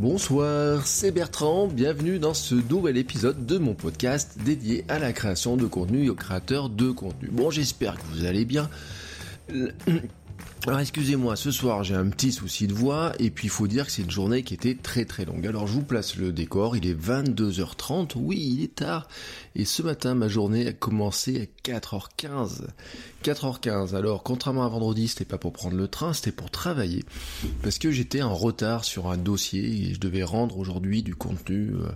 Bonsoir, c'est Bertrand, bienvenue dans ce nouvel épisode de mon podcast dédié à la création de contenu et aux créateurs de contenu. Bon, j'espère que vous allez bien. Alors excusez-moi, ce soir j'ai un petit souci de voix et puis il faut dire que c'est une journée qui était très très longue. Alors je vous place le décor, il est 22h30, oui il est tard et ce matin ma journée a commencé à 4h15. 4h15, alors contrairement à vendredi c'était pas pour prendre le train, c'était pour travailler parce que j'étais en retard sur un dossier et je devais rendre aujourd'hui du contenu euh,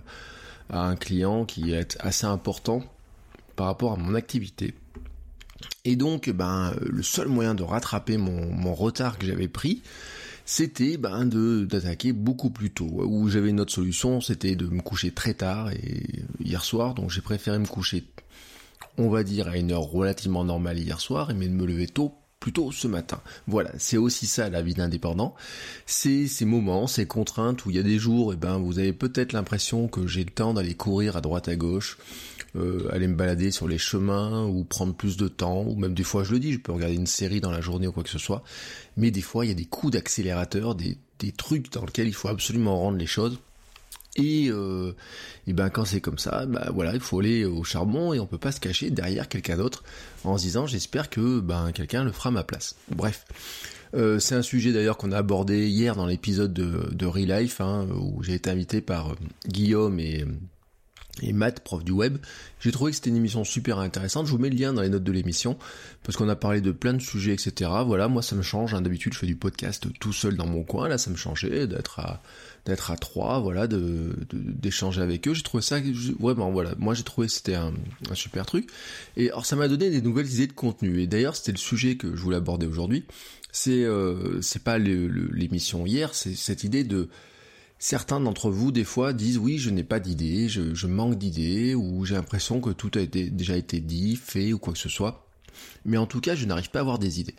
à un client qui est assez important par rapport à mon activité. Et donc, ben, le seul moyen de rattraper mon, retard que j'avais pris, c'était ben, d'attaquer beaucoup plus tôt. Où j'avais une autre solution, c'était de me coucher très tard et hier soir, donc j'ai préféré me coucher, on va dire, à une heure relativement normale hier soir, mais de me lever tôt plutôt ce matin. Voilà, c'est aussi ça la vie d'indépendant. C'est ces moments, ces contraintes où il y a des jours, et eh ben vous avez peut-être l'impression que j'ai le temps d'aller courir à droite à gauche, euh, aller me balader sur les chemins ou prendre plus de temps, ou même des fois je le dis, je peux regarder une série dans la journée ou quoi que ce soit, mais des fois il y a des coups d'accélérateur, des, des trucs dans lesquels il faut absolument rendre les choses. Et, euh, et ben quand c'est comme ça, ben voilà, il faut aller au charbon et on peut pas se cacher derrière quelqu'un d'autre en se disant j'espère que ben quelqu'un le fera à ma place. Bref. Euh, c'est un sujet d'ailleurs qu'on a abordé hier dans l'épisode de, de Relife, hein, où j'ai été invité par euh, Guillaume et, et Matt, prof du web. J'ai trouvé que c'était une émission super intéressante. Je vous mets le lien dans les notes de l'émission parce qu'on a parlé de plein de sujets, etc. Voilà, moi ça me change. Hein. D'habitude, je fais du podcast tout seul dans mon coin. Là, ça me changeait d'être à trois, voilà, d'échanger avec eux. J'ai trouvé ça vraiment, voilà. Moi, j'ai trouvé c'était un, un, super truc. Et alors, ça m'a donné des nouvelles idées de contenu. Et d'ailleurs, c'était le sujet que je voulais aborder aujourd'hui. C'est euh, c'est pas l'émission hier, c'est cette idée de Certains d'entre vous, des fois, disent oui, je n'ai pas d'idées, je, manque d'idées, ou j'ai l'impression que tout a déjà été dit, fait, ou quoi que ce soit. Mais en tout cas, je n'arrive pas à avoir des idées.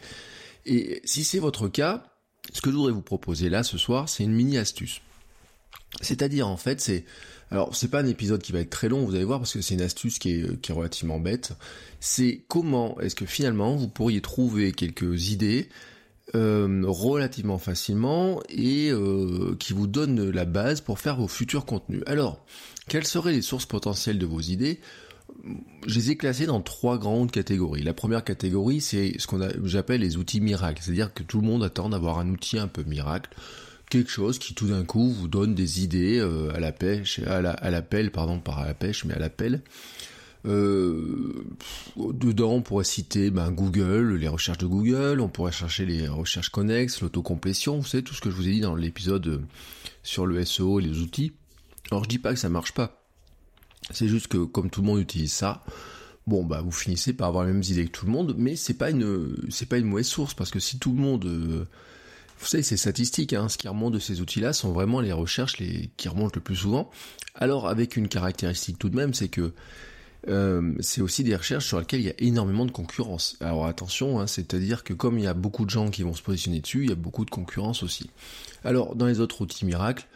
Et si c'est votre cas, ce que je voudrais vous proposer là ce soir, c'est une mini astuce. C'est-à-dire, en fait, c'est, alors c'est pas un épisode qui va être très long, vous allez voir, parce que c'est une astuce qui est, qui est relativement bête. C'est comment est-ce que finalement vous pourriez trouver quelques idées euh, relativement facilement et euh, qui vous donne la base pour faire vos futurs contenus. Alors, quelles seraient les sources potentielles de vos idées? Je les ai classées dans trois grandes catégories. La première catégorie, c'est ce qu'on j'appelle les outils miracles, c'est-à-dire que tout le monde attend d'avoir un outil un peu miracle, quelque chose qui tout d'un coup vous donne des idées euh, à la pêche, à la, à l'appel, pardon, pas à la pêche, mais à l'appel, euh, dedans, on pourrait citer ben, Google, les recherches de Google, on pourrait chercher les recherches connexes, l'autocomplétion, vous savez, tout ce que je vous ai dit dans l'épisode euh, sur le SEO et les outils. Alors je dis pas que ça marche pas, c'est juste que comme tout le monde utilise ça, bon bah vous finissez par avoir les mêmes idées que tout le monde, mais c'est pas une c'est pas une mauvaise source parce que si tout le monde euh, vous savez, c'est statistique, hein, ce qui remonte de ces outils-là sont vraiment les recherches qui remontent le plus souvent. Alors avec une caractéristique tout de même, c'est que euh, c'est aussi des recherches sur lesquelles il y a énormément de concurrence. Alors attention, hein, c'est-à-dire que comme il y a beaucoup de gens qui vont se positionner dessus, il y a beaucoup de concurrence aussi. Alors dans les autres outils miracles,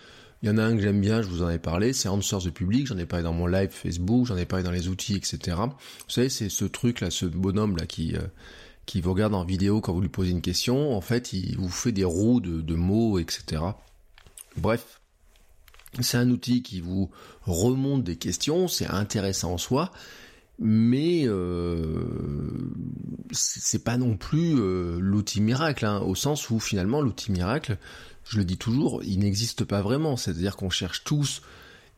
il y en a un que j'aime bien, je vous en ai parlé, c'est Answers the Public, j'en ai parlé dans mon live Facebook, j'en ai parlé dans les outils, etc. Vous savez, c'est ce truc là, ce bonhomme là qui... Euh, qui vous regarde en vidéo quand vous lui posez une question, en fait, il vous fait des roues de mots, etc. Bref, c'est un outil qui vous remonte des questions, c'est intéressant en soi, mais euh, c'est pas non plus euh, l'outil miracle, hein, au sens où finalement l'outil miracle, je le dis toujours, il n'existe pas vraiment. C'est-à-dire qu'on cherche tous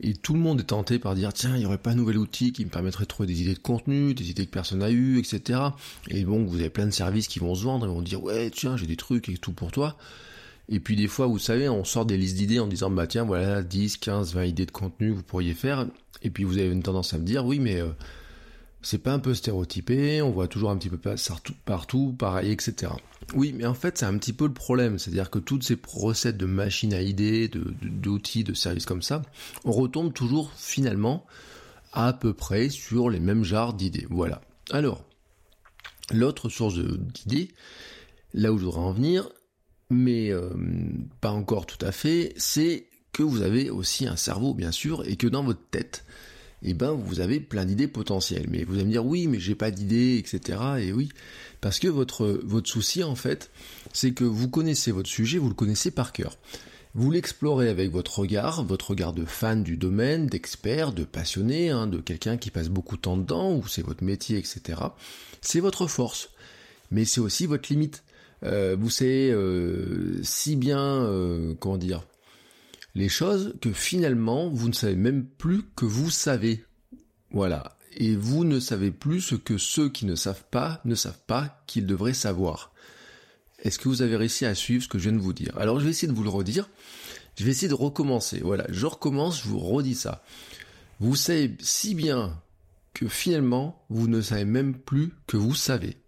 et tout le monde est tenté par dire tiens, il n'y aurait pas un nouvel outil qui me permettrait de trouver des idées de contenu, des idées que personne n'a eues, etc. Et bon, vous avez plein de services qui vont se vendre et vont dire ouais tiens, j'ai des trucs et tout pour toi. Et puis des fois, vous savez, on sort des listes d'idées en disant, bah tiens, voilà, 10, 15, 20 idées de contenu que vous pourriez faire. Et puis vous avez une tendance à me dire, oui, mais euh, c'est pas un peu stéréotypé, on voit toujours un petit peu partout, pareil, etc. Oui, mais en fait, c'est un petit peu le problème, c'est-à-dire que toutes ces recettes de machines à idées, d'outils, de, de services comme ça, on retombe toujours finalement à peu près sur les mêmes genres d'idées. Voilà. Alors, l'autre source d'idées, là où je voudrais en venir, mais euh, pas encore tout à fait, c'est que vous avez aussi un cerveau, bien sûr, et que dans votre tête, eh ben, vous avez plein d'idées potentielles. Mais vous allez me dire, oui, mais j'ai pas d'idées, etc. Et oui, parce que votre, votre souci, en fait, c'est que vous connaissez votre sujet, vous le connaissez par cœur. Vous l'explorez avec votre regard, votre regard de fan du domaine, d'expert, de passionné, hein, de quelqu'un qui passe beaucoup de temps dedans, ou c'est votre métier, etc. C'est votre force. Mais c'est aussi votre limite. Euh, vous savez euh, si bien, euh, comment dire, les choses que finalement vous ne savez même plus que vous savez. Voilà. Et vous ne savez plus ce que ceux qui ne savent pas ne savent pas qu'ils devraient savoir. Est-ce que vous avez réussi à suivre ce que je viens de vous dire? Alors je vais essayer de vous le redire. Je vais essayer de recommencer. Voilà, je recommence, je vous redis ça. Vous savez si bien que finalement, vous ne savez même plus que vous savez.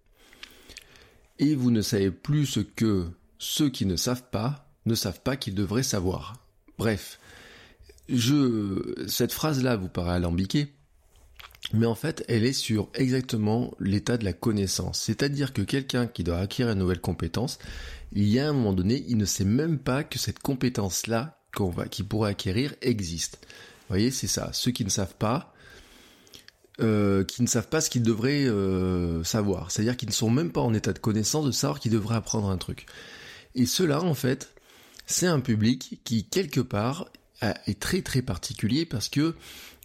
Et vous ne savez plus ce que ceux qui ne savent pas ne savent pas qu'ils devraient savoir. Bref, je, cette phrase-là vous paraît alambiquée, mais en fait, elle est sur exactement l'état de la connaissance. C'est-à-dire que quelqu'un qui doit acquérir une nouvelle compétence, il y a un moment donné, il ne sait même pas que cette compétence-là qu'on va, qu'il pourrait acquérir existe. Vous voyez, c'est ça. Ceux qui ne savent pas, euh, qui ne savent pas ce qu'ils devraient euh, savoir. C'est-à-dire qu'ils ne sont même pas en état de connaissance de savoir qu'ils devraient apprendre un truc. Et cela, en fait, c'est un public qui, quelque part, est très très particulier parce que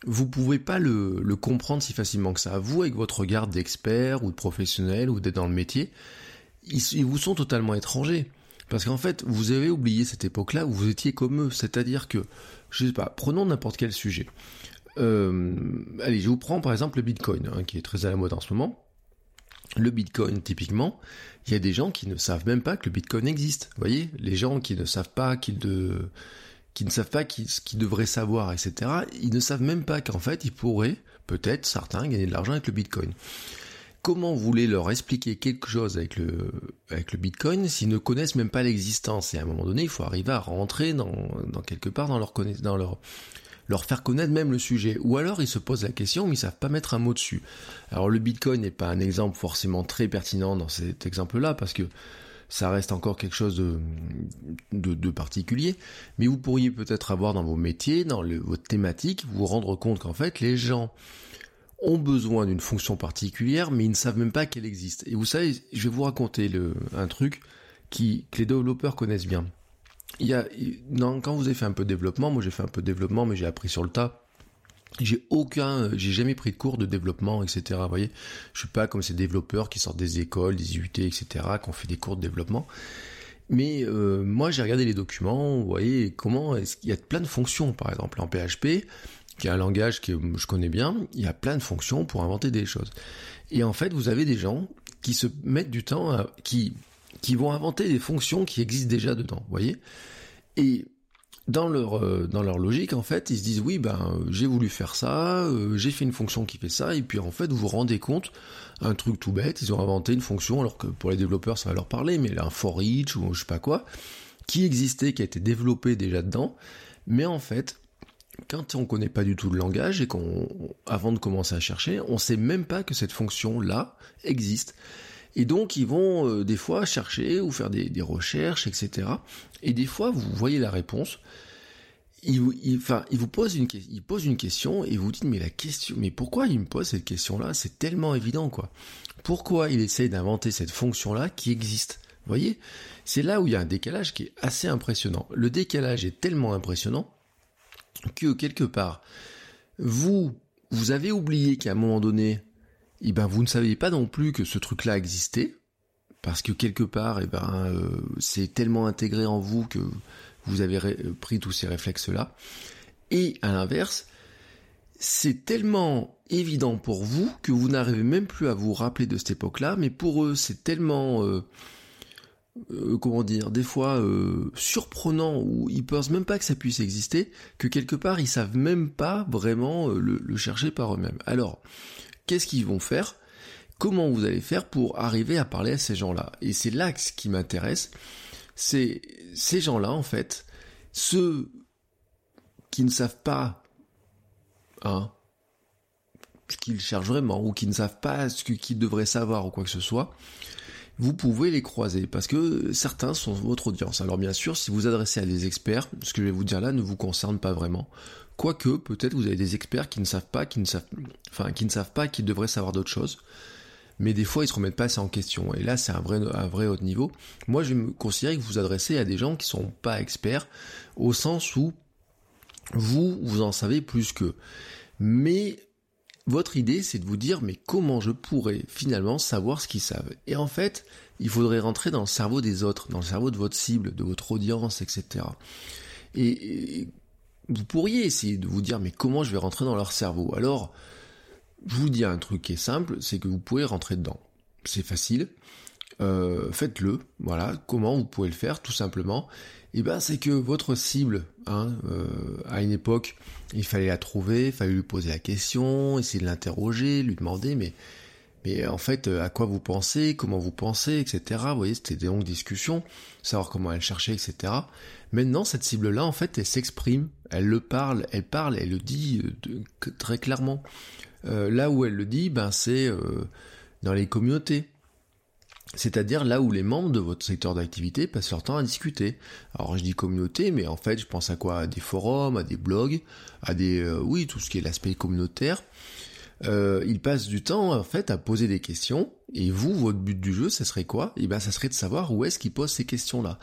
vous pouvez pas le, le, comprendre si facilement que ça. Vous, avec votre regard d'expert ou de professionnel ou d'être dans le métier, ils, vous sont totalement étrangers. Parce qu'en fait, vous avez oublié cette époque-là où vous étiez comme eux. C'est-à-dire que, je sais pas, prenons n'importe quel sujet. Euh, allez, je vous prends par exemple le Bitcoin, hein, qui est très à la mode en ce moment. Le Bitcoin, typiquement, il y a des gens qui ne savent même pas que le Bitcoin existe. Vous voyez, les gens qui ne savent pas qu'ils ne savent pas ce qu'ils devraient savoir, etc., ils ne savent même pas qu'en fait, ils pourraient, peut-être, certains, gagner de l'argent avec le Bitcoin. Comment voulez leur expliquer quelque chose avec le, Bitcoin s'ils ne connaissent même pas l'existence? Et à un moment donné, il faut arriver à rentrer dans, dans quelque part dans leur, dans leur, leur faire connaître même le sujet. Ou alors ils se posent la question mais ils savent pas mettre un mot dessus. Alors le Bitcoin n'est pas un exemple forcément très pertinent dans cet exemple-là parce que ça reste encore quelque chose de, de, particulier, mais vous pourriez peut-être avoir dans vos métiers, dans votre thématique, vous rendre compte qu'en fait les gens ont besoin d'une fonction particulière, mais ils ne savent même pas qu'elle existe. Et vous savez, je vais vous raconter le, un truc qui, que les développeurs connaissent bien. Il y a, non, quand vous avez fait un peu de développement, moi j'ai fait un peu de développement, mais j'ai appris sur le tas. J'ai aucun, j'ai jamais pris de cours de développement, etc. Vous voyez, je suis pas comme ces développeurs qui sortent des écoles, des IUT, etc., qui ont fait des cours de développement. Mais euh, moi, j'ai regardé les documents, vous voyez, comment est-ce qu'il y a plein de fonctions, par exemple en PHP, qui est un langage que je connais bien, il y a plein de fonctions pour inventer des choses. Et en fait, vous avez des gens qui se mettent du temps, à, qui qui vont inventer des fonctions qui existent déjà dedans, vous voyez? Et dans leur euh, dans leur logique en fait ils se disent oui ben j'ai voulu faire ça euh, j'ai fait une fonction qui fait ça et puis en fait vous vous rendez compte un truc tout bête ils ont inventé une fonction alors que pour les développeurs ça va leur parler mais un for each ou je sais pas quoi qui existait qui a été développé déjà dedans mais en fait quand on connaît pas du tout le langage et qu'on avant de commencer à chercher on sait même pas que cette fonction là existe et donc ils vont euh, des fois chercher ou faire des, des, recherches, etc. Et des fois vous voyez la réponse. Il, enfin, vous pose une, une question et vous dites mais la question, mais pourquoi il me pose cette question-là? C'est tellement évident quoi. Pourquoi il essaye d'inventer cette fonction-là qui existe? Vous voyez? C'est là où il y a un décalage qui est assez impressionnant. Le décalage est tellement impressionnant que quelque part vous vous avez oublié qu'à un moment donné eh ben vous ne saviez pas non plus que ce truc-là existait, parce que quelque part, eh ben euh, c'est tellement intégré en vous que vous avez euh, pris tous ces réflexes-là. Et à l'inverse, c'est tellement évident pour vous que vous n'arrivez même plus à vous rappeler de cette époque-là, mais pour eux, c'est tellement euh, comment dire, des fois surprenant ou ils pensent même pas que ça puisse exister, que quelque part ils savent même pas vraiment le chercher par eux-mêmes. Alors, qu'est-ce qu'ils vont faire? Comment vous allez faire pour arriver à parler à ces gens-là? Et c'est là ce qui m'intéresse, c'est ces gens-là, en fait, ceux qui ne savent pas hein, ce qu'ils cherchent vraiment, ou qui ne savent pas ce qu'ils devraient savoir ou quoi que ce soit, vous pouvez les croiser parce que certains sont votre audience. Alors bien sûr, si vous adressez à des experts, ce que je vais vous dire là ne vous concerne pas vraiment. Quoique, peut-être vous avez des experts qui ne savent pas, qui ne savent, enfin, qui ne savent pas, qu'ils devraient savoir d'autres choses. Mais des fois, ils se remettent pas assez en question. Et là, c'est un vrai, un vrai haut niveau. Moi, je vais me considérer que vous vous adressez à des gens qui sont pas experts, au sens où vous, vous en savez plus qu'eux. Mais votre idée, c'est de vous dire, mais comment je pourrais finalement savoir ce qu'ils savent? Et en fait, il faudrait rentrer dans le cerveau des autres, dans le cerveau de votre cible, de votre audience, etc. Et, vous pourriez essayer de vous dire, mais comment je vais rentrer dans leur cerveau? Alors, je vous dis un truc qui est simple, c'est que vous pouvez rentrer dedans. C'est facile. Euh, faites-le. Voilà. Comment vous pouvez le faire Tout simplement? Eh ben, c'est que votre cible, hein, euh, à une époque, il fallait la trouver, il fallait lui poser la question, essayer de l'interroger, lui demander, mais, mais en fait, à quoi vous pensez, comment vous pensez, etc. Vous voyez, c'était des longues discussions, savoir comment elle cherchait, etc. Maintenant, cette cible-là, en fait, elle s'exprime, elle le parle, elle parle, elle le dit euh, très clairement. Euh, là où elle le dit, ben, c'est dans les communautés c'est-à-dire là où les membres de votre secteur d'activité passent leur temps à discuter. Alors je dis communauté, mais en fait je pense à quoi? À des forums, à des blogs, à des... Euh, oui, tout ce qui est l'aspect communautaire. Euh, ils passent du temps en fait à poser des questions, et vous, votre but du jeu, ça serait quoi? Eh bien ça serait de savoir où est-ce qu'ils posent ces questions-là.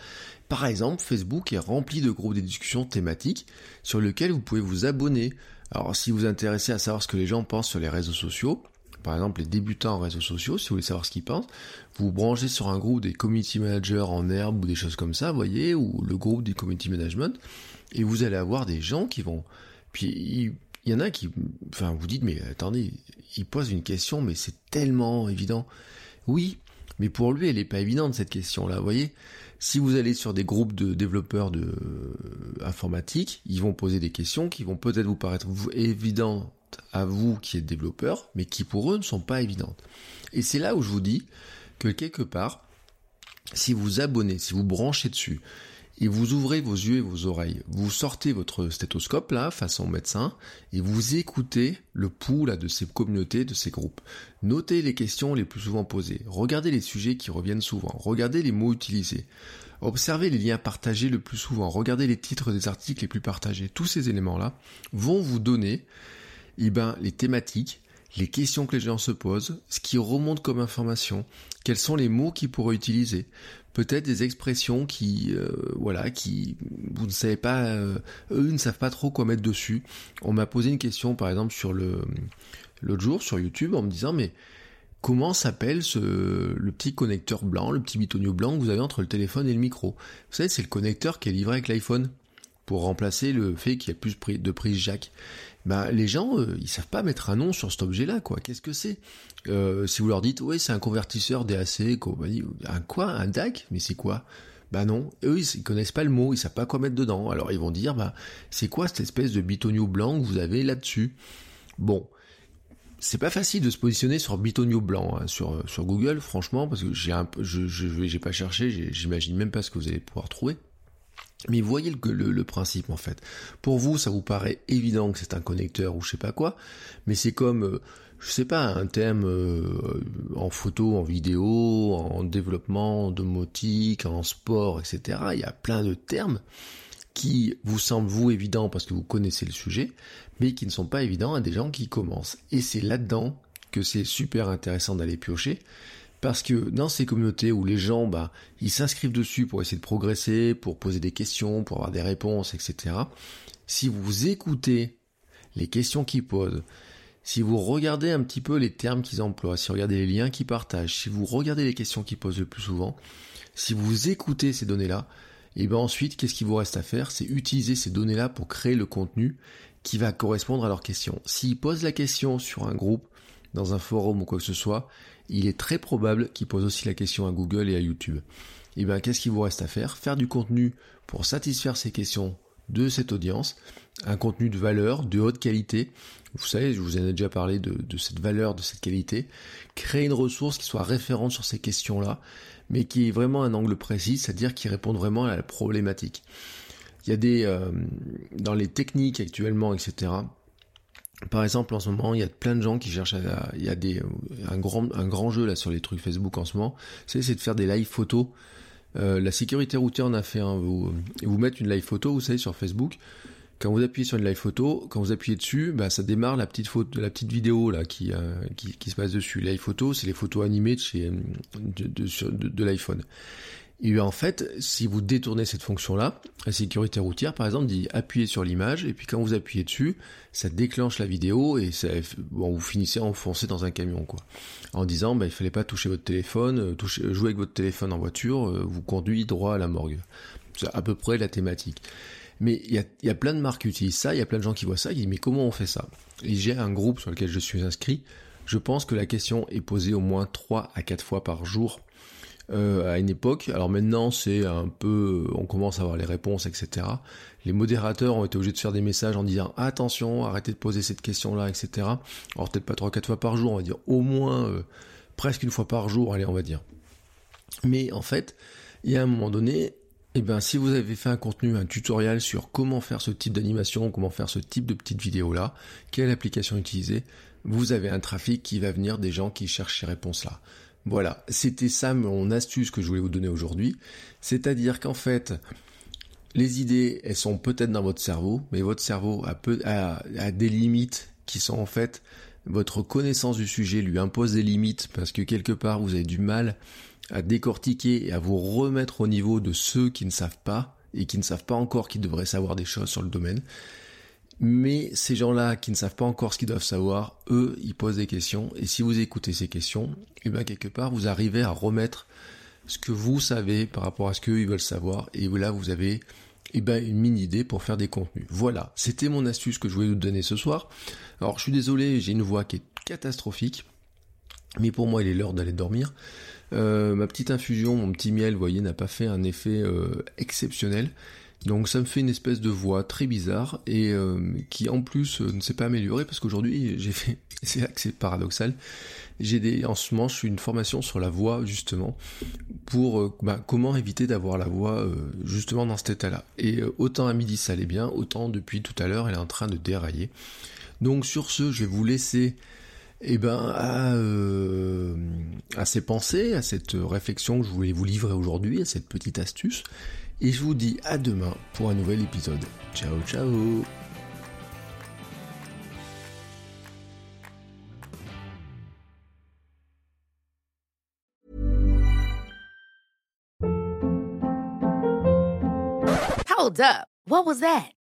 Par exemple, Facebook est rempli de groupes de discussions thématiques sur lesquels vous pouvez vous abonner. Alors si vous vous intéressez à savoir ce que les gens pensent sur les réseaux sociaux, par exemple les débutants en réseaux sociaux, si vous voulez savoir ce qu'ils pensent, vous, vous branchez sur un groupe des community managers en herbe ou des choses comme ça, voyez, ou le groupe des community management, et vous allez avoir des gens qui vont... Puis il, y en a qui... Enfin, vous dites, mais attendez, il pose une question, mais c'est tellement évident. Oui, mais pour lui, elle n'est pas évidente cette question-là, vous voyez si vous allez sur des groupes de développeurs de euh, informatique, ils vont poser des questions qui vont peut-être vous paraître évidentes à vous qui êtes développeur, mais qui pour eux ne sont pas évidentes. Et c'est là où je vous dis que quelque part, si vous abonnez, si vous branchez dessus, et vous ouvrez vos yeux et vos oreilles, vous sortez votre stéthoscope là, façon médecin, et vous écoutez le pouls là de ces communautés, de ces groupes. Notez les questions les plus souvent posées, regardez les sujets qui reviennent souvent, regardez les mots utilisés, observez les liens partagés le plus souvent, regardez les titres des articles les plus partagés. Tous ces éléments là vont vous donner eh ben, les thématiques, les questions que les gens se posent, ce qui remonte comme information, quels sont les mots qu'ils pourraient utiliser, peut-être des expressions qui, euh, voilà, qui vous ne savez pas, euh, eux ne savent pas trop quoi mettre dessus. On m'a posé une question, par exemple, sur le l'autre jour sur YouTube, en me disant mais comment s'appelle ce le petit connecteur blanc, le petit bitonio blanc que vous avez entre le téléphone et le micro? Vous savez, c'est le connecteur qui est livré avec l'iPhone remplacer le fait qu'il y a plus de prise jack bah les gens euh, ils savent pas mettre un nom sur cet objet là quoi. Qu'est-ce que c'est? Euh, si vous leur dites ouais c'est un convertisseur DAC compagnie un quoi? Un DAC mais c'est quoi? Bah non eux ils, connaissent pas le mot ils savent pas quoi mettre dedans. Alors ils vont dire bah c'est quoi cette espèce de bitonio blanc que vous avez là dessus bon c'est pas facile de se positionner sur bitonio blanc hein, sur sur Google franchement parce que j'ai je j'ai pas cherché j'imagine même pas ce que vous allez pouvoir trouver mais voyez le, principe en fait. Pour vous, ça vous paraît évident que c'est un connecteur ou je sais pas quoi, mais c'est comme, euh, je sais pas, un thème euh, en photo, en vidéo, en développement domotique, en sport, etc. Il y a plein de termes qui vous semblent vous évidents parce que vous connaissez le sujet, mais qui ne sont pas évidents à des gens qui commencent. Et c'est là-dedans que c'est super intéressant d'aller piocher parce que dans ces communautés où les gens, bah, ils s'inscrivent dessus pour essayer de progresser, pour poser des questions, pour avoir des réponses, etc. Si vous écoutez les questions qu'ils posent, si vous regardez un petit peu les termes qu'ils emploient, si vous regardez les liens qu'ils partagent, si vous regardez les questions qu'ils posent le plus souvent, si vous écoutez ces données-là, et ben ensuite, qu'est-ce qu'il vous reste à faire? C'est utiliser ces données-là pour créer le contenu qui va correspondre à leurs questions. S'ils posent la question sur un groupe, dans un forum ou quoi que ce soit, il est très probable qu'il pose aussi la question à Google et à YouTube. Et eh bien, qu'est-ce qu'il vous reste à faire? Faire du contenu pour satisfaire ces questions de cette audience, un contenu de valeur, de haute qualité. Vous savez, je vous en ai déjà parlé de, de cette valeur, de cette qualité. Créer une ressource qui soit référente sur ces questions-là, mais qui ait vraiment un angle précis, c'est-à-dire qui réponde vraiment à la problématique. Il y a des, euh, dans les techniques actuellement, etc., par exemple, en ce moment, il y a plein de gens qui cherchent à, il y a des, un grand, un grand jeu là sur les trucs Facebook en ce moment, c'est, de faire des live photos. Euh, la sécurité routière en a fait un. Vous, vous mettre une live photo, vous savez, sur Facebook. Quand vous appuyez sur une live photo, quand vous appuyez dessus, bah, ça démarre la petite photo, la petite vidéo là qui, euh, qui, qui, se passe dessus. Live photo, c'est les photos animées de chez de, de, de l'iPhone. Et en fait, si vous détournez cette fonction-là, la sécurité routière, par exemple, dit appuyer sur l'image, et puis quand vous appuyez dessus, ça déclenche la vidéo, et ça, bon, vous finissez enfoncé dans un camion, quoi. En disant, bah, il fallait pas toucher votre téléphone, euh, toucher, jouer avec votre téléphone en voiture, euh, vous conduit droit à la morgue. C'est à peu près la thématique. Mais il y a, y a, plein de marques qui utilisent ça, il y a plein de gens qui voient ça, qui disent, mais comment on fait ça? Et j'ai un groupe sur lequel je suis inscrit, je pense que la question est posée au moins 3 à 4 fois par jour euh, à une époque. Alors maintenant, c'est un peu, on commence à avoir les réponses, etc. Les modérateurs ont été obligés de faire des messages en disant attention, arrêtez de poser cette question-là, etc. Alors peut-être pas trois, quatre fois par jour, on va dire au moins euh, presque une fois par jour, allez, on va dire. Mais en fait, il y a un moment donné, eh ben, si vous avez fait un contenu, un tutoriel sur comment faire ce type d'animation, comment faire ce type de petite vidéo là, quelle application utiliser, vous avez un trafic qui va venir des gens qui cherchent ces réponses là. Voilà, c'était ça mon astuce que je voulais vous donner aujourd'hui. C'est-à-dire qu'en fait, les idées, elles sont peut-être dans votre cerveau, mais votre cerveau a, peu, a, des limites qui sont en fait, votre connaissance du sujet lui impose des limites parce que quelque part vous avez du mal à décortiquer et à vous remettre au niveau de ceux qui ne savent pas et qui ne savent pas encore qu'ils devraient savoir des choses sur le domaine. Mais ces gens-là qui ne savent pas encore ce qu'ils doivent savoir, eux, ils posent des questions. Et si vous écoutez ces questions, et eh bien quelque part, vous arrivez à remettre ce que vous savez par rapport à ce qu'eux, ils veulent savoir. Et là, vous avez eh ben, une mini idée pour faire des contenus. Voilà, c'était mon astuce que je voulais vous donner ce soir. Alors, je suis désolé, j'ai une voix qui est catastrophique. Mais pour moi, il est l'heure d'aller dormir. Euh, ma petite infusion, mon petit miel, vous voyez, n'a pas fait un effet euh, exceptionnel. Donc ça me fait une espèce de voix très bizarre et euh, qui en plus euh, ne s'est pas améliorée parce qu'aujourd'hui j'ai fait, c'est là que c'est paradoxal, j'ai des, en ce moment je suis une formation sur la voix justement pour euh, bah, comment éviter d'avoir la voix justement dans cet état-là. Et autant à midi ça allait bien, autant depuis tout à l'heure elle est en train de dérailler. Donc sur ce je vais vous laisser eh ben, à, euh, à ces pensées, à cette réflexion que je voulais vous livrer aujourd'hui, à cette petite astuce. Et je vous dis à demain pour un nouvel épisode. Ciao ciao Hold up. What was that?